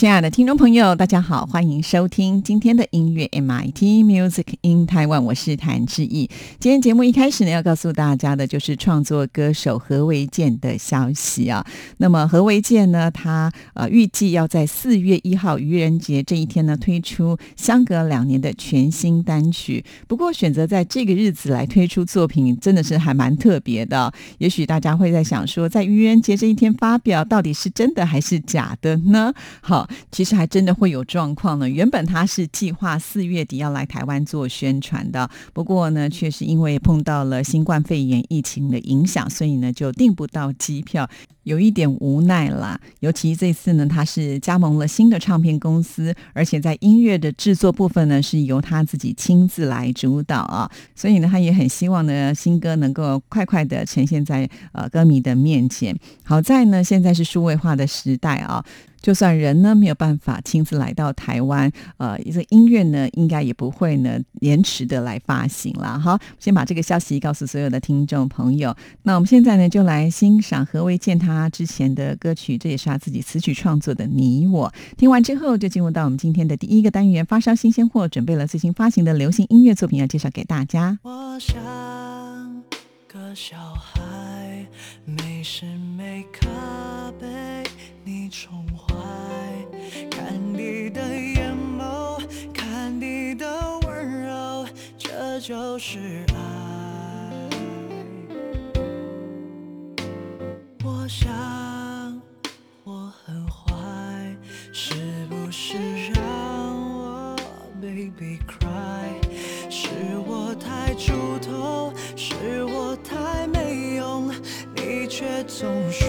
亲爱的听众朋友，大家好，欢迎收听今天的音乐 MIT Music in Taiwan，我是谭志毅。今天节目一开始呢，要告诉大家的就是创作歌手何维健的消息啊。那么何维健呢，他呃预计要在四月一号愚人节这一天呢，推出相隔两年的全新单曲。不过选择在这个日子来推出作品，真的是还蛮特别的。也许大家会在想说，在愚人节这一天发表，到底是真的还是假的呢？好。其实还真的会有状况呢。原本他是计划四月底要来台湾做宣传的，不过呢，却是因为碰到了新冠肺炎疫情的影响，所以呢就订不到机票。有一点无奈啦，尤其这次呢，他是加盟了新的唱片公司，而且在音乐的制作部分呢，是由他自己亲自来主导啊，所以呢，他也很希望呢，新歌能够快快的呈现在呃歌迷的面前。好在呢，现在是数位化的时代啊。就算人呢没有办法亲自来到台湾，呃，这音乐呢应该也不会呢延迟的来发行了。好，先把这个消息告诉所有的听众朋友。那我们现在呢就来欣赏何为健他之前的歌曲，这也是他自己词曲创作的《你我》。听完之后，就进入到我们今天的第一个单元——发烧新鲜货，准备了最新发行的流行音乐作品要介绍给大家。我像个小孩，没时没刻被你宠就是爱。我想我很坏，是不是让我 baby cry？是我太猪头，是我太没用，你却总说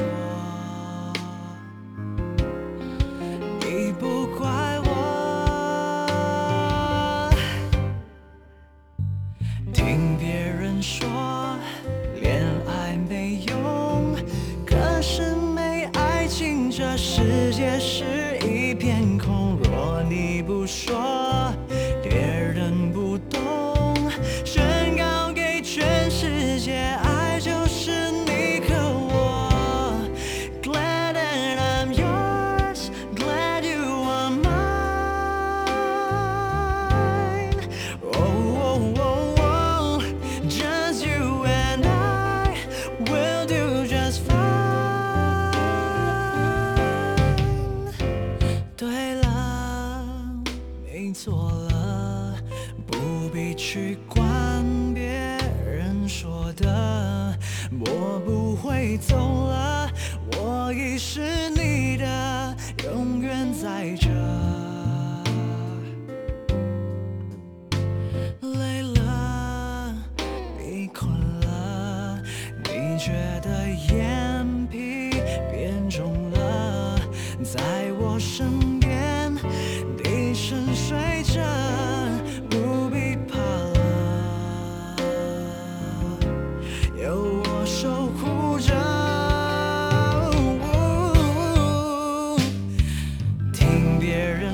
听别人说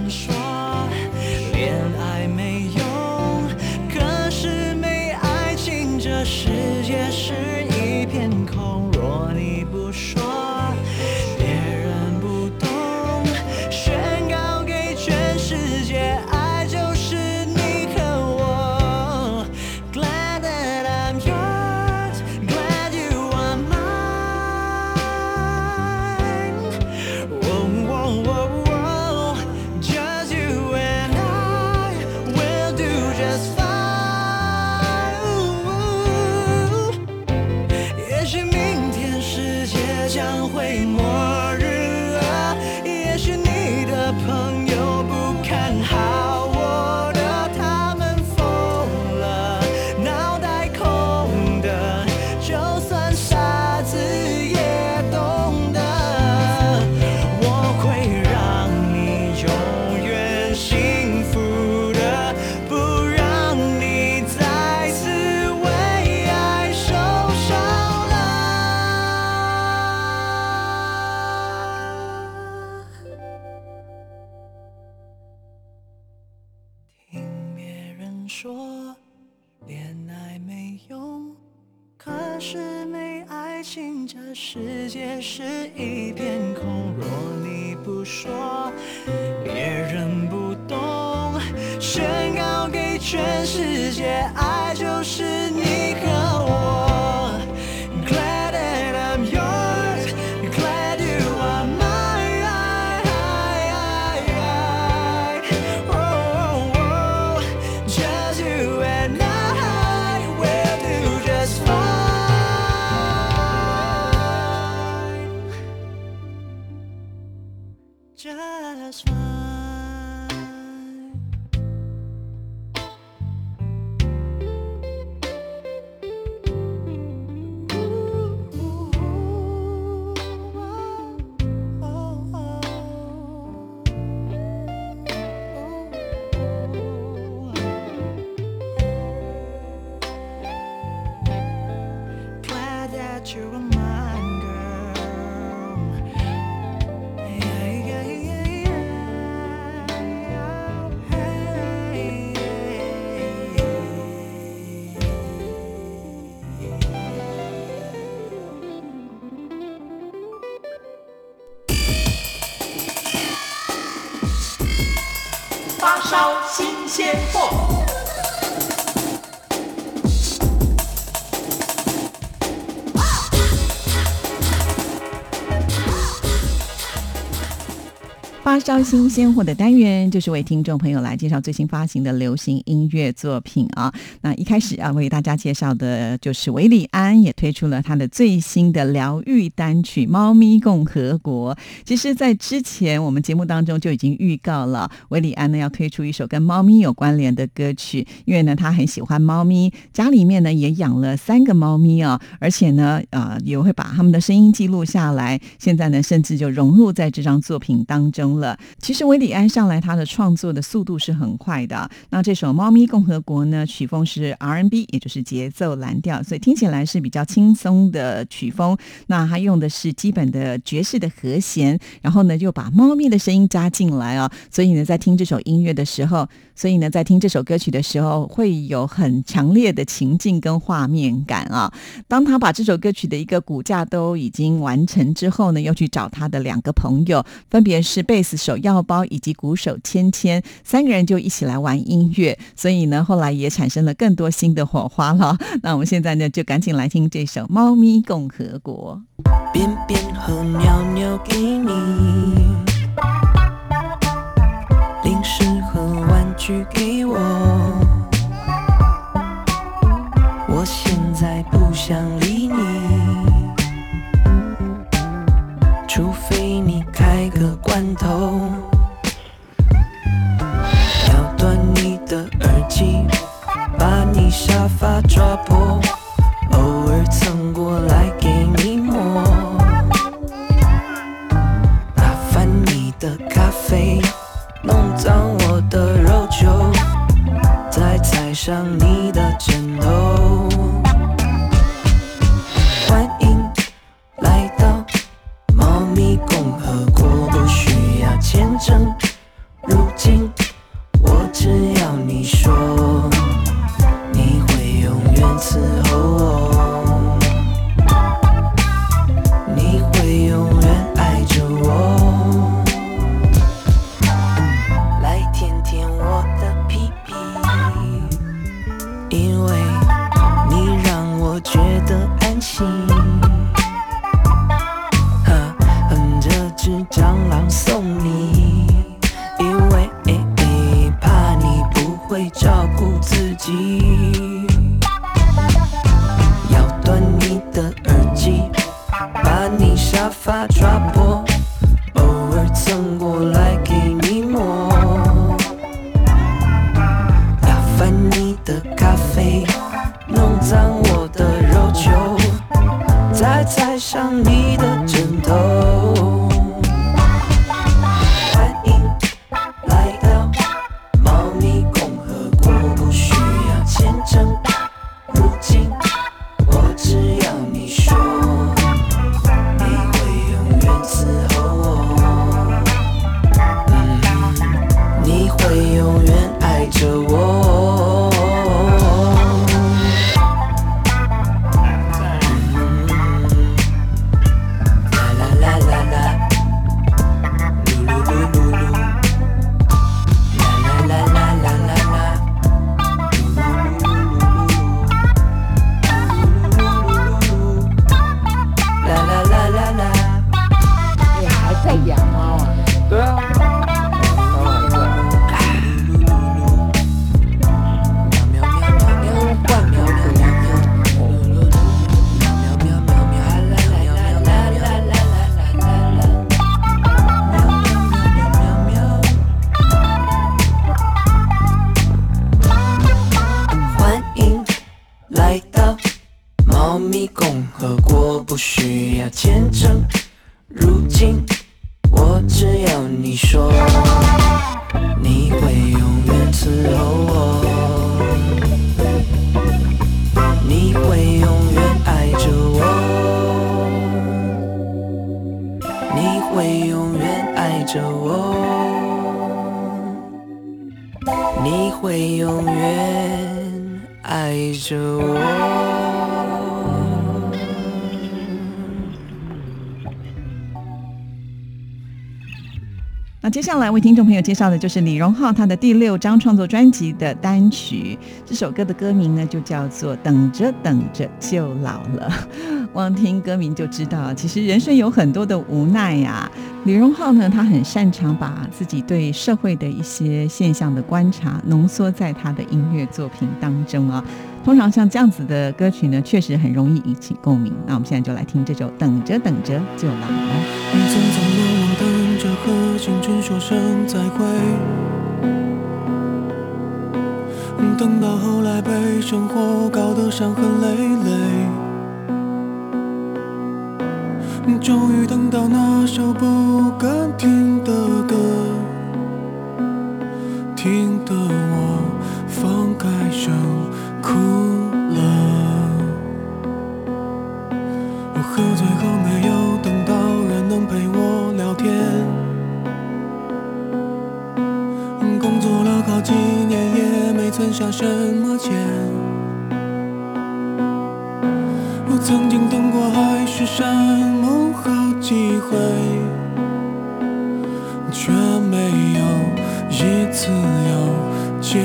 control. 爱情，这世界是一片空。若你不说，别人不懂，宣告给全世界，爱就是烧新鲜货的单元，就是为听众朋友来介绍最新发行的流行音乐作品啊。那一开始要为大家介绍的就是韦礼安也推出了他的最新的疗愈单曲《猫咪共和国》。其实，在之前我们节目当中就已经预告了，韦礼安呢要推出一首跟猫咪有关联的歌曲，因为呢他很喜欢猫咪，家里面呢也养了三个猫咪哦，而且呢呃也会把他们的声音记录下来，现在呢甚至就融入在这张作品当中了。其实韦礼安上来他的创作的速度是很快的，那这首《猫咪共和国》呢曲风是 R&B，也就是节奏蓝调，所以听起来是比较轻松的曲风。那他用的是基本的爵士的和弦，然后呢就把猫咪的声音加进来哦，所以呢在听这首音乐的时候，所以呢在听这首歌曲的时候，会有很强烈的情境跟画面感啊。当他把这首歌曲的一个骨架都已经完成之后呢，又去找他的两个朋友，分别是贝斯手药包以及鼓手芊芊，三个人就一起来玩音乐，所以呢后来也产生了更多新的火花了。那我们现在呢就赶紧来听这首《猫咪共和国》。和尿尿给你，共和国不需要见证。如今，我只要你说，你会永远伺候我，你会永远爱着我，你会永远爱着我，你会永远爱着我。那接下来为听众朋友介绍的就是李荣浩他的第六张创作专辑的单曲，这首歌的歌名呢就叫做《等着等着就老了》。光听歌名就知道，其实人生有很多的无奈呀。李荣浩呢，他很擅长把自己对社会的一些现象的观察浓缩在他的音乐作品当中啊。通常像这样子的歌曲呢，确实很容易引起共鸣。那我们现在就来听这首《等着等着就老了》。着和青春说声再会，等到后来被生活搞得伤痕累累，终于等到那首不敢听的歌，下什么钱。我曾经等过海誓山盟好几回，却没有一次有结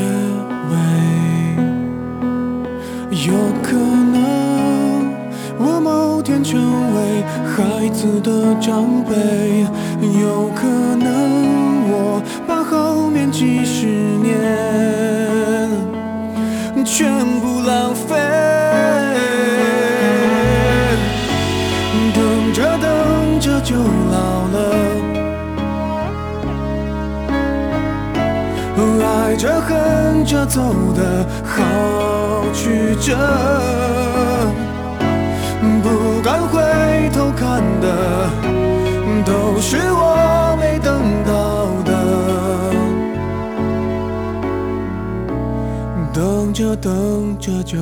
尾。有可能我某天成为孩子的长辈，有可能着走的好曲折，不敢回头看的都是我没等到的，等着等着就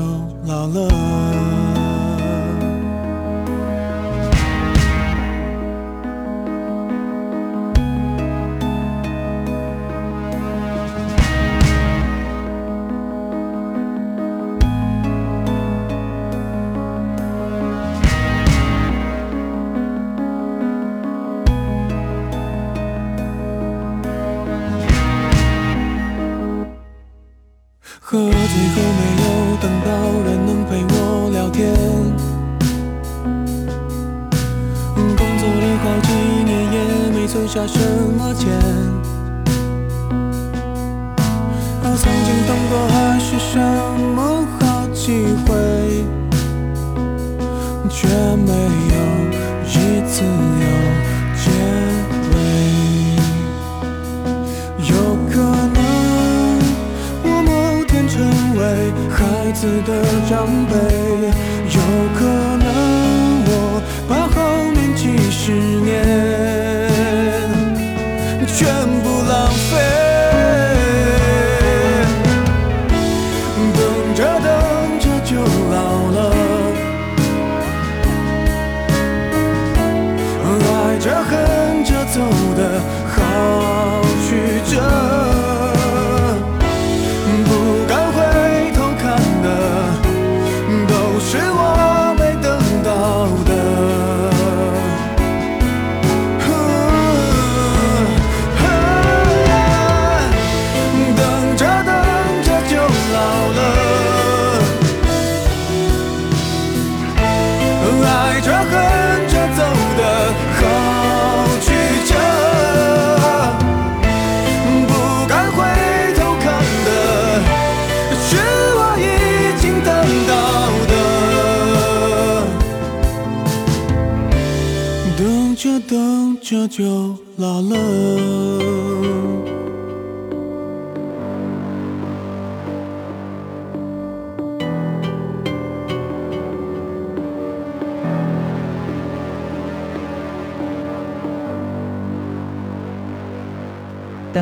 老了。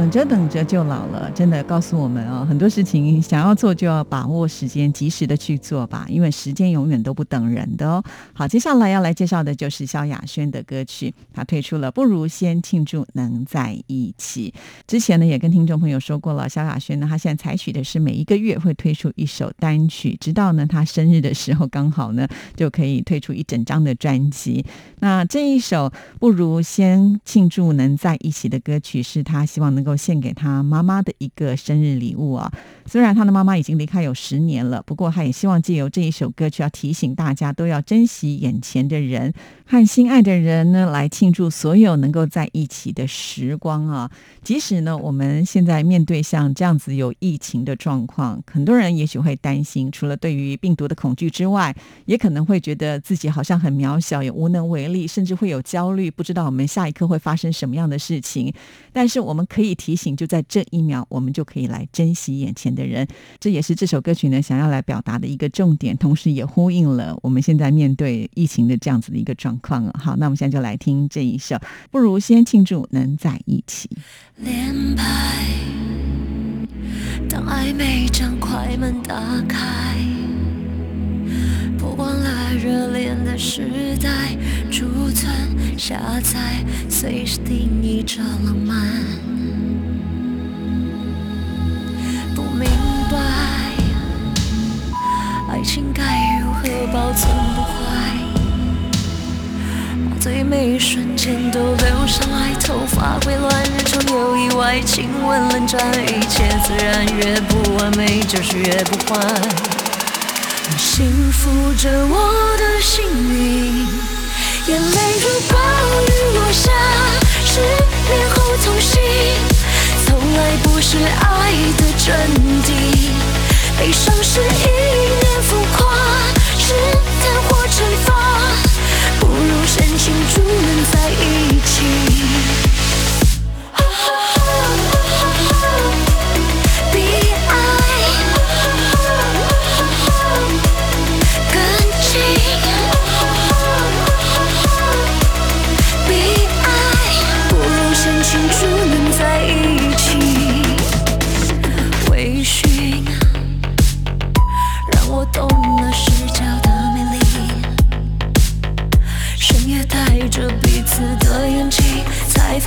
等着等着就老了，真的告诉我们哦，很多事情想要做就要把握时间，及时的去做吧，因为时间永远都不等人的哦。好，接下来要来介绍的就是萧亚轩的歌曲，他推出了《不如先庆祝能在一起》。之前呢也跟听众朋友说过了，萧亚轩呢他现在采取的是每一个月会推出一首单曲，直到呢他生日的时候刚好呢就可以推出一整张的专辑。那这一首《不如先庆祝能在一起》的歌曲是他希望。能够献给他妈妈的一个生日礼物啊！虽然他的妈妈已经离开有十年了，不过他也希望借由这一首歌曲，要提醒大家都要珍惜眼前的人和心爱的人呢，来庆祝所有能够在一起的时光啊！即使呢，我们现在面对像这样子有疫情的状况，很多人也许会担心，除了对于病毒的恐惧之外，也可能会觉得自己好像很渺小，也无能为力，甚至会有焦虑，不知道我们下一刻会发生什么样的事情。但是我们可以。提醒就在这一秒，我们就可以来珍惜眼前的人。这也是这首歌曲呢想要来表达的一个重点，同时也呼应了我们现在面对疫情的这样子的一个状况啊。好，那我们现在就来听这一首，不如先庆祝能在一起。连拍，当暧昧将快门打开，播光了在热恋的时代，储存下载，随时定义着浪漫。不明白爱情该如何保存不坏？把最美瞬间都留下来，头发会乱，日常有意外，亲吻冷战，一切自然，越不完美就是越不坏。幸福着我的幸运，眼泪如暴雨落下，失恋后痛心，从来不是爱的真谛。悲伤是一念浮夸，试探或惩罚，不如深情祝能在一起。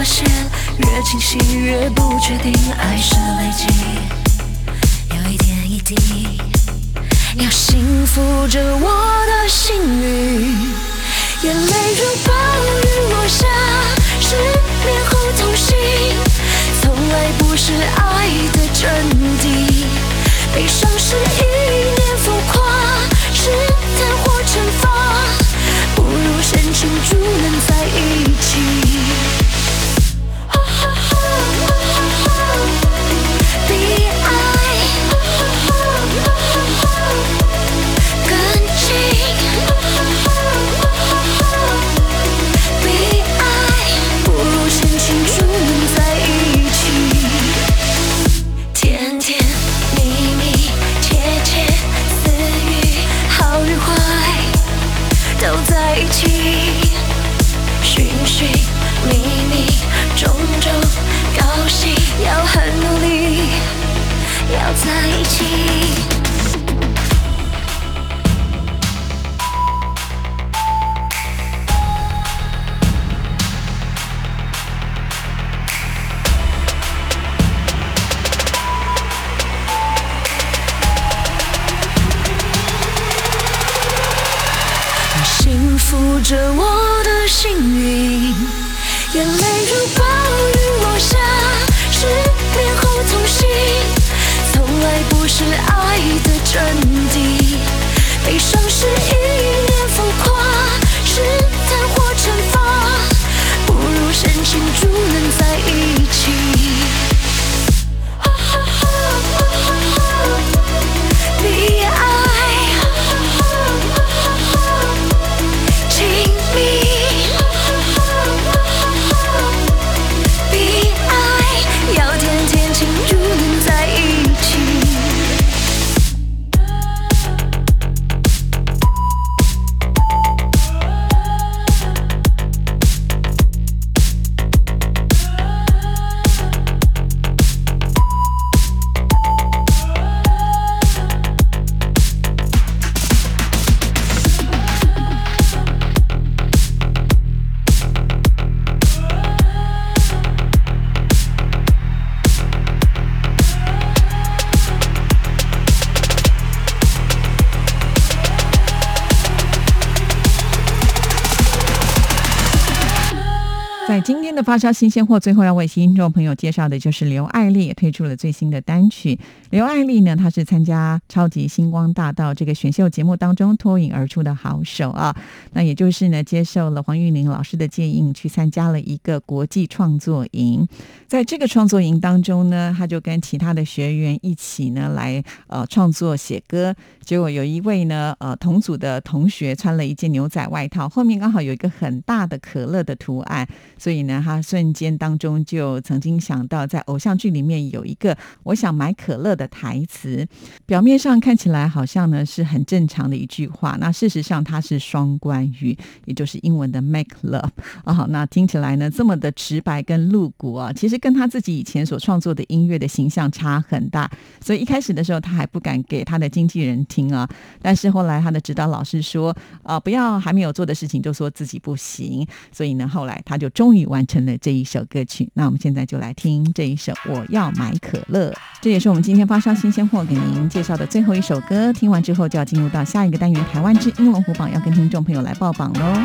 发现越清晰越不确定，爱是累积，有一点一滴。要幸福着我的幸运，眼泪如暴雨落下，失眠后痛心，从来不是爱的真谛。悲伤是一念浮夸，试探或惩罚，不如先庆祝能在一起。发烧新鲜货，最后要为听众朋友介绍的就是刘爱丽也推出了最新的单曲。刘爱丽呢，她是参加《超级星光大道》这个选秀节目当中脱颖而出的好手啊。那也就是呢，接受了黄玉玲老师的建议，去参加了一个国际创作营。在这个创作营当中呢，他就跟其他的学员一起呢来呃创作写歌。结果有一位呢呃同组的同学穿了一件牛仔外套，后面刚好有一个很大的可乐的图案。所以呢，他瞬间当中就曾经想到，在偶像剧里面有一个“我想买可乐”的台词。表面上看起来好像呢是很正常的一句话，那事实上它是双关语，也就是英文的 “make love” 啊。那听起来呢这么的直白跟露骨啊，其实跟他自己以前所创作的音乐的形象差很大。所以一开始的时候，他还不敢给他的经纪人听啊。但是后来他的指导老师说：“啊，不要还没有做的事情就说自己不行。”所以呢，后来他就终。终于完成了这一首歌曲，那我们现在就来听这一首《我要买可乐》，这也是我们今天发烧新鲜货给您介绍的最后一首歌。听完之后就要进入到下一个单元——台湾之音龙虎榜，要跟听众朋友来报榜喽。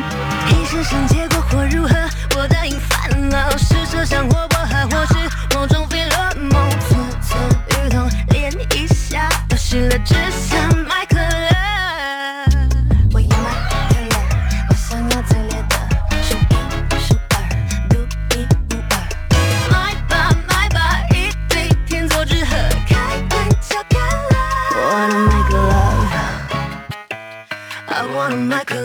那个。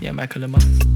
要买可乐吗？那是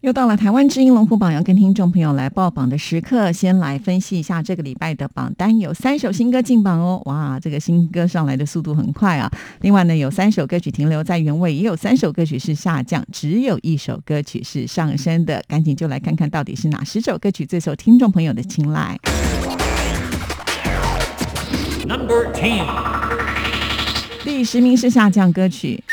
又到了台湾之音龙虎榜要跟听众朋友来报榜的时刻，先来分析一下这个礼拜的榜单，有三首新歌进榜哦，哇，这个新歌上来的速度很快啊！另外呢，有三首歌曲停留在原位，也有三首歌曲是下降，只有一首歌曲是上升的，赶紧就来看看到底是哪十首歌曲最受听众朋友的青睐。Number Ten，第十名是下降歌曲。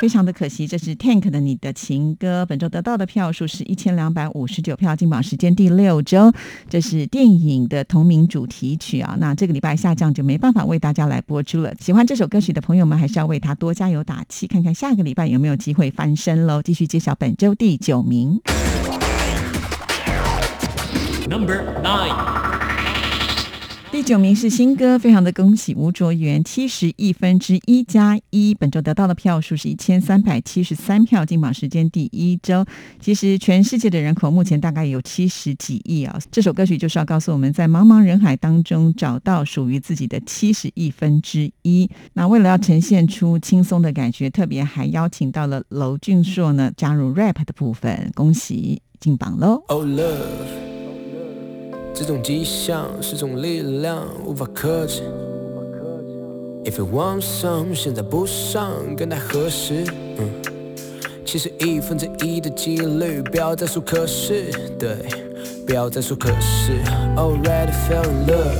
非常的可惜，这是 Tank 的《你的情歌》，本周得到的票数是一千两百五十九票，进榜时间第六周。这是电影的同名主题曲啊，那这个礼拜下降就没办法为大家来播出了。喜欢这首歌曲的朋友们，还是要为他多加油打气，看看下个礼拜有没有机会翻身喽。继续揭晓本周第九名。Number Nine，第九名是新歌，非常的恭喜吴卓源，七十亿分之一加一，本周得到的票数是一千三百七十三票，进榜时间第一周。其实全世界的人口目前大概有七十几亿啊，这首歌曲就是要告诉我们在茫茫人海当中找到属于自己的七十亿分之一。那为了要呈现出轻松的感觉，特别还邀请到了娄俊硕呢加入 rap 的部分，恭喜进榜喽！Oh love。这种迹象是种力量，无法克制。If you want some，现在不上更待何时？嗯，其实一分之一的几率，不要再说可是，对，不要再说可是。Already fell in love。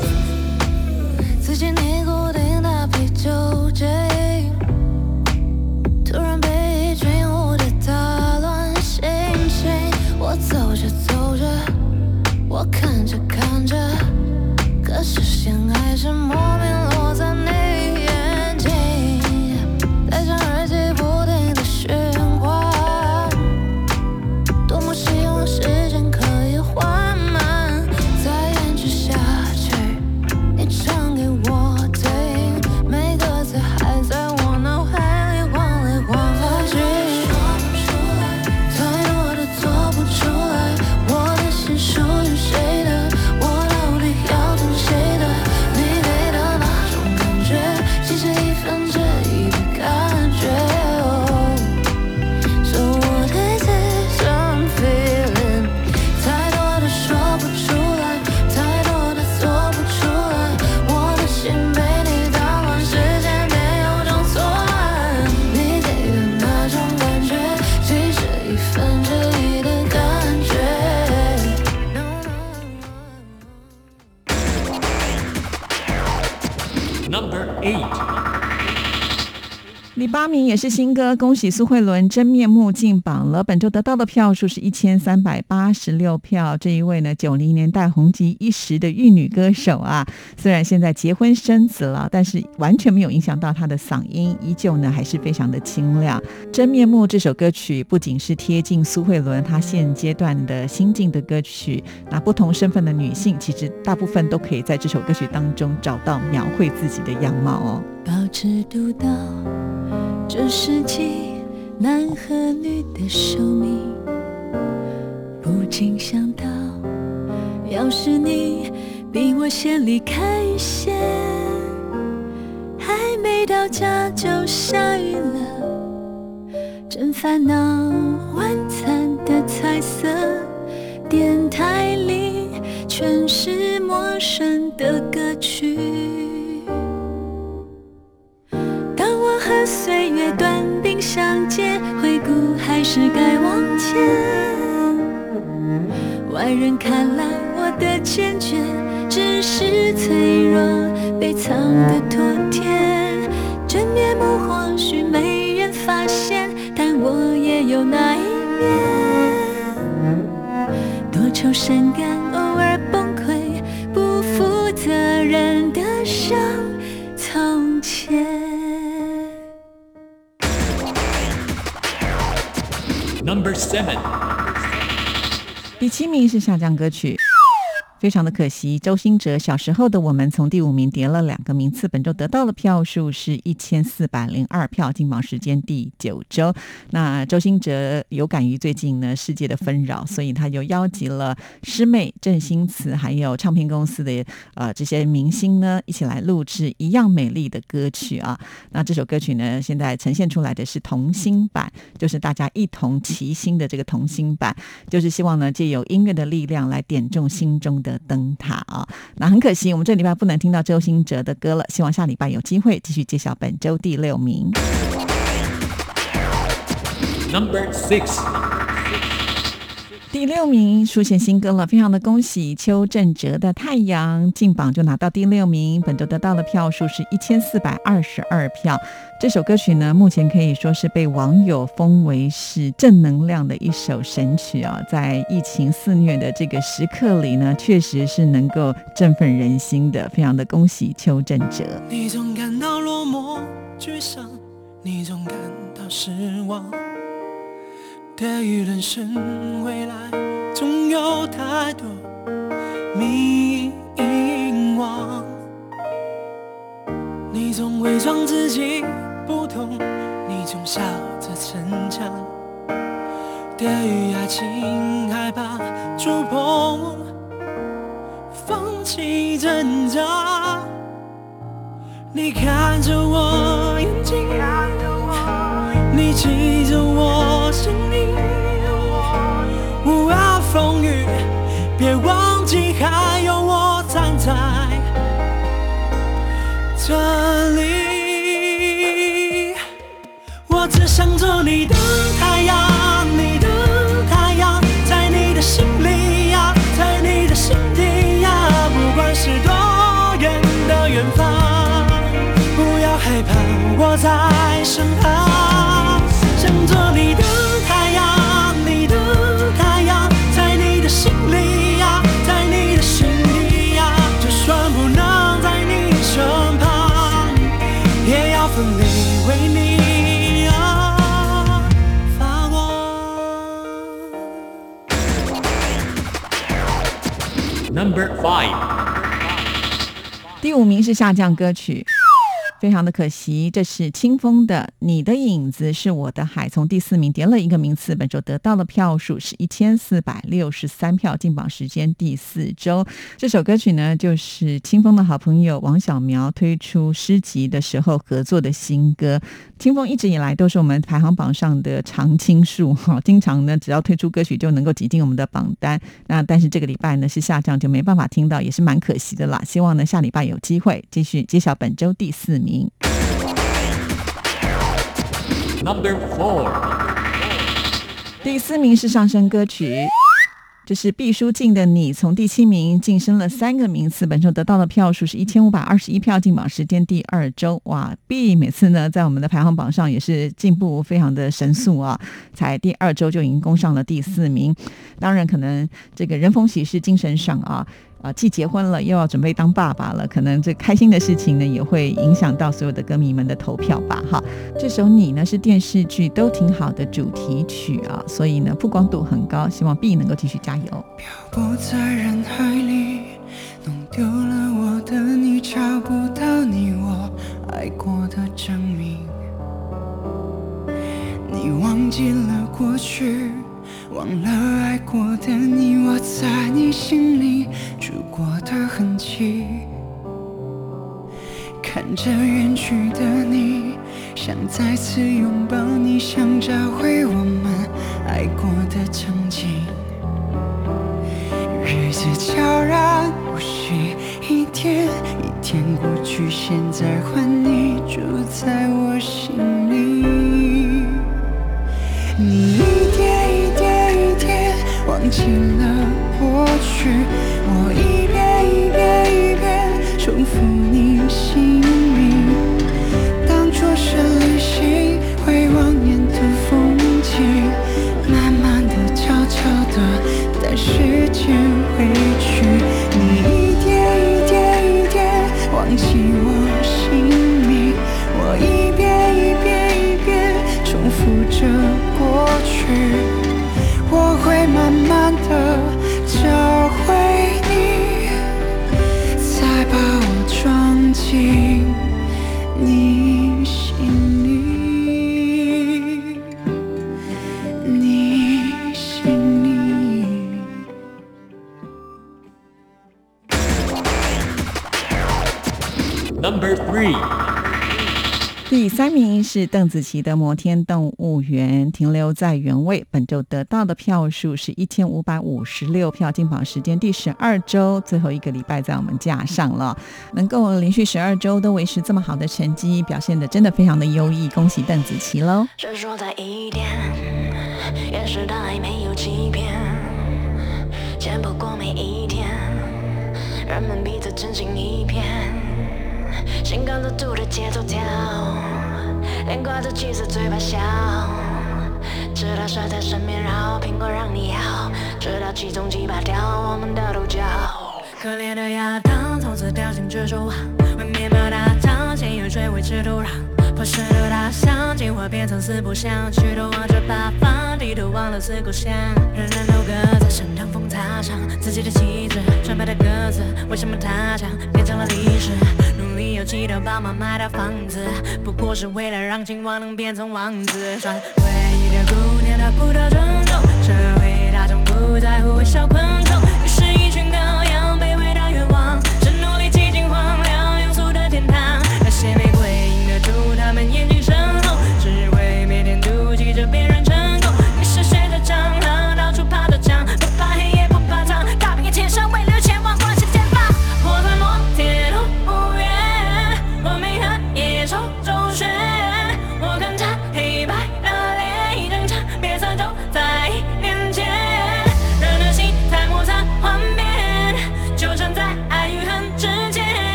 自己尼古丁的啤酒线还名也是新歌，恭喜苏慧伦真面目进榜了。本周得到的票数是一千三百八十六票。这一位呢，九零年代红极一时的玉女歌手啊，虽然现在结婚生子了，但是完全没有影响到她的嗓音，依旧呢还是非常的清亮。真面目这首歌曲不仅是贴近苏慧伦她现阶段的心境的歌曲，那不同身份的女性其实大部分都可以在这首歌曲当中找到描绘自己的样貌哦。保持独到，这世纪男和女的寿命，不禁想到，要是你比我先离开一些，还没到家就下雨了，真烦恼。晚餐的彩色，电台里全是陌生的歌曲。善感，偶尔崩溃，不负责任的像从前。Number Seven，第七名是下降歌曲。非常的可惜，周兴哲小时候的我们从第五名跌了两个名次，本周得到的票数是一千四百零二票，金榜时间第九周。那周兴哲有感于最近呢世界的纷扰，所以他又邀集了师妹郑欣慈，还有唱片公司的呃这些明星呢，一起来录制一样美丽的歌曲啊。那这首歌曲呢，现在呈现出来的是童心版，就是大家一同齐心的这个童心版，就是希望呢借由音乐的力量来点中心中的。的灯塔啊，那很可惜，我们这礼拜不能听到周星哲的歌了。希望下礼拜有机会继续揭晓本周第六名。Number six，第六名出现新歌了，非常的恭喜邱振哲的《太阳》进榜就拿到第六名，本周得到的票数是一千四百二十二票。这首歌曲呢，目前可以说是被网友封为是正能量的一首神曲啊！在疫情肆虐的这个时刻里呢，确实是能够振奋人心的。非常的恭喜邱振哲。你总感到落寞、沮丧，你总感到失望。对于人生未来，总有太多迷惘。你总伪装自己。不同，你总笑着逞强。对于爱情害怕触碰，放弃挣扎。你看着我眼睛，记着我声音。无论风雨，别忘记还有我站在这里。我只想做你的太阳，你的太阳，在你的心里呀，在你的心底呀，不管是多远的远方，不要害怕，我在身旁，第五名是下降歌曲，非常的可惜。这是清风的《你的影子是我的海》，从第四名跌了一个名次，本周得到的票数是一千四百六十三票，进榜时间第四周。这首歌曲呢，就是清风的好朋友王小苗推出诗集的时候合作的新歌。清风一直以来都是我们排行榜上的常青树 哈，经常呢只要推出歌曲就能够挤进我们的榜单。那但是这个礼拜呢是下降，就没办法听到，也是蛮可惜的啦。希望呢下礼拜有机会继续揭晓本周第四名。Number four，第四名是上升歌曲。这是毕书尽的你，从第七名晋升了三个名次，本周得到的票数是一千五百二十一票，进榜时间第二周。哇毕每次呢在我们的排行榜上也是进步非常的神速啊，才第二周就已经攻上了第四名。当然，可能这个人逢喜事精神爽啊。啊，既结婚了，又要准备当爸爸了，可能这开心的事情呢，也会影响到所有的歌迷们的投票吧。哈，这首你呢是电视剧都挺好的主题曲啊，所以呢曝光度很高，希望 B 能够继续加油。漂泊在人海里，弄丢了我的你，找不到你我爱过的证明，你忘记了过去。忘了爱过的你，我在你心里住过的痕迹。看着远去的你，想再次拥抱你，想找回我们爱过的曾经。日子悄然无息，一天一天过去，现在换你住在我心里。你一点一。忘记了过去，我一遍一遍一遍重复你姓名，当作是旅行，回望沿途风景，慢慢的、悄悄的在时间是邓紫棋的《摩天动物园》，停留在原位。本周得到的票数是一千五百五十六票，进榜时间第十二周，最后一个礼拜在我们架上了，能够连续十二周都维持这么好的成绩，表现的真的非常的优异，恭喜邓紫棋喽！人们彼此真心一片，心跟着度的节奏跳，脸挂着气色，嘴巴笑，直到甩在身边绕，苹果让你咬，直到其中击败掉我们的独角。可怜的亚当，从此掉进蜘蛛网，为面包打仗，先有水维持土壤。破石头大象，进化变成四不像，举头望着八方，低头忘了思故乡。人人都各在身上风擦伤自己的旗帜，纯白的鸽子，为什么它将变成了历史？努力又祈祷爸妈买套房子，不过是为了让青蛙能变成王子。穿唯一的姑娘，她不得尊重，社会大众不在乎微小昆虫，于是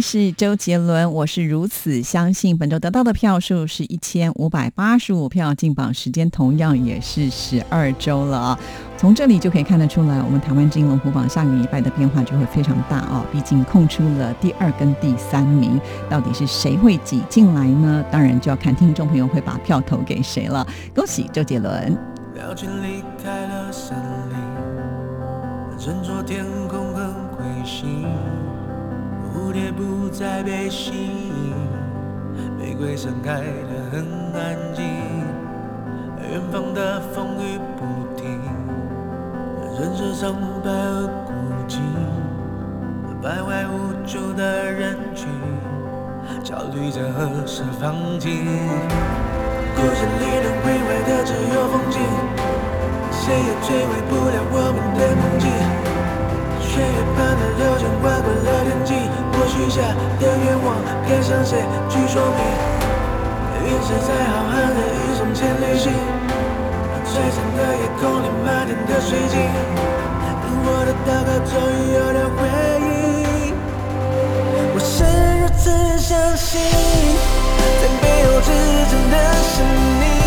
是周杰伦，我是如此相信。本周得到的票数是一千五百八十五票，进榜时间同样也是十二周了。从这里就可以看得出来，我们台湾金龙虎榜下个礼拜的变化就会非常大哦。毕竟空出了第二跟第三名，到底是谁会挤进来呢？当然就要看听众朋友会把票投给谁了。恭喜周杰伦！鸟群离开了森林，斟酌天空很灰心，蝴蝶不再被吸引，玫瑰盛开得很安静，远方的风雨不停，人生苍白而孤寂，徘徊无助的人群，焦虑着何时放晴。故事里能毁坏的只有风景，谁也摧毁不了我们的梦境。岁月般的流转，划过了天际，我许下的愿望，该向谁去说明？陨石在浩瀚的宇宙间旅行，璀璨的夜空里满天的水晶，我的祷告终于有了回应。我是如此相信，在背后支撑的是你，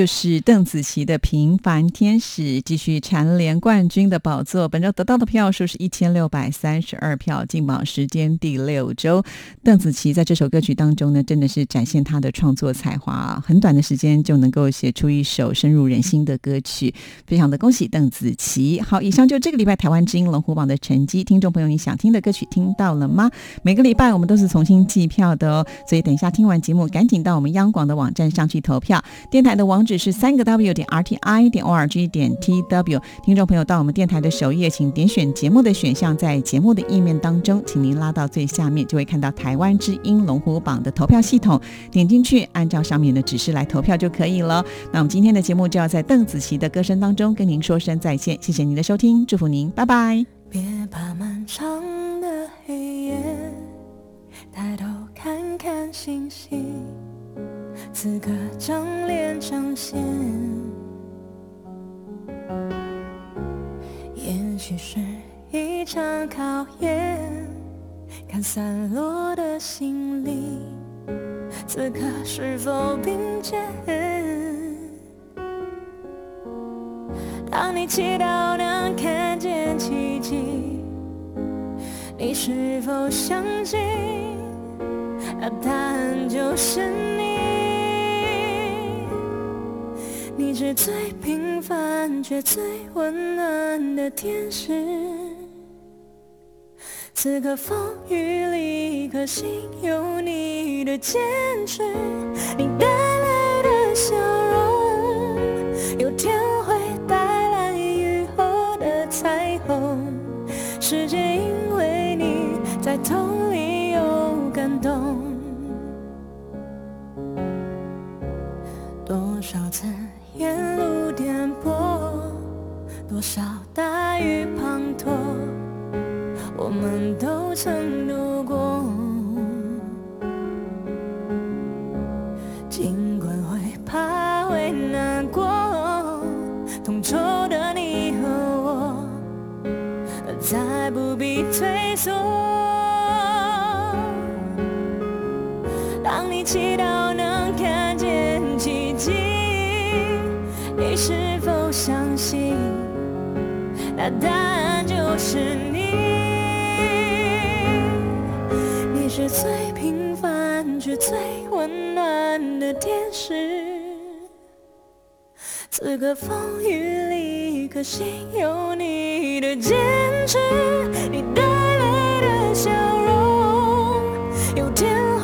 就是邓紫棋的《平凡天使》，继续蝉联冠军的宝座。本周得到的票数是一千六百三十二票，进榜时间第六周。邓紫棋在这首歌曲当中呢，真的是展现她的创作才华啊，很短的时间就能够写出一首深入人心的歌曲，非常的恭喜邓紫棋。好，以上就这个礼拜台湾之音龙虎榜的成绩。听众朋友，你想听的歌曲听到了吗？每个礼拜我们都是重新计票的哦，所以等一下听完节目，赶紧到我们央广的网站上去投票。电台的网网址是三个 W 点 R T I 点 O R G 点 T W。听众朋友到我们电台的首页，请点选节目的选项，在节目的页面当中，请您拉到最下面，就会看到台湾之音龙虎榜的投票系统，点进去，按照上面的指示来投票就可以了。那我们今天的节目就要在邓紫棋的歌声当中跟您说声再见，谢谢您的收听，祝福您，拜拜。别怕漫长的黑夜，抬头看看星星，此刻正脸彰显。也许是一场考验，看散落的心灵，此刻是否并肩？当你祈祷能看见奇迹，你是否相信？那答案就是是最平凡却最温暖的天使。此刻风雨里，一颗心有你的坚持，你带来的笑容，大雨滂沱。我们都曾度过，尽管会怕会难过，同桌的你和我，再不必退缩。当你祈祷能看见奇迹，你是否相信？那答案就是你。你是最平凡却最温暖的天使，此刻风雨里，可心有你的坚持，你带来的笑容，有天。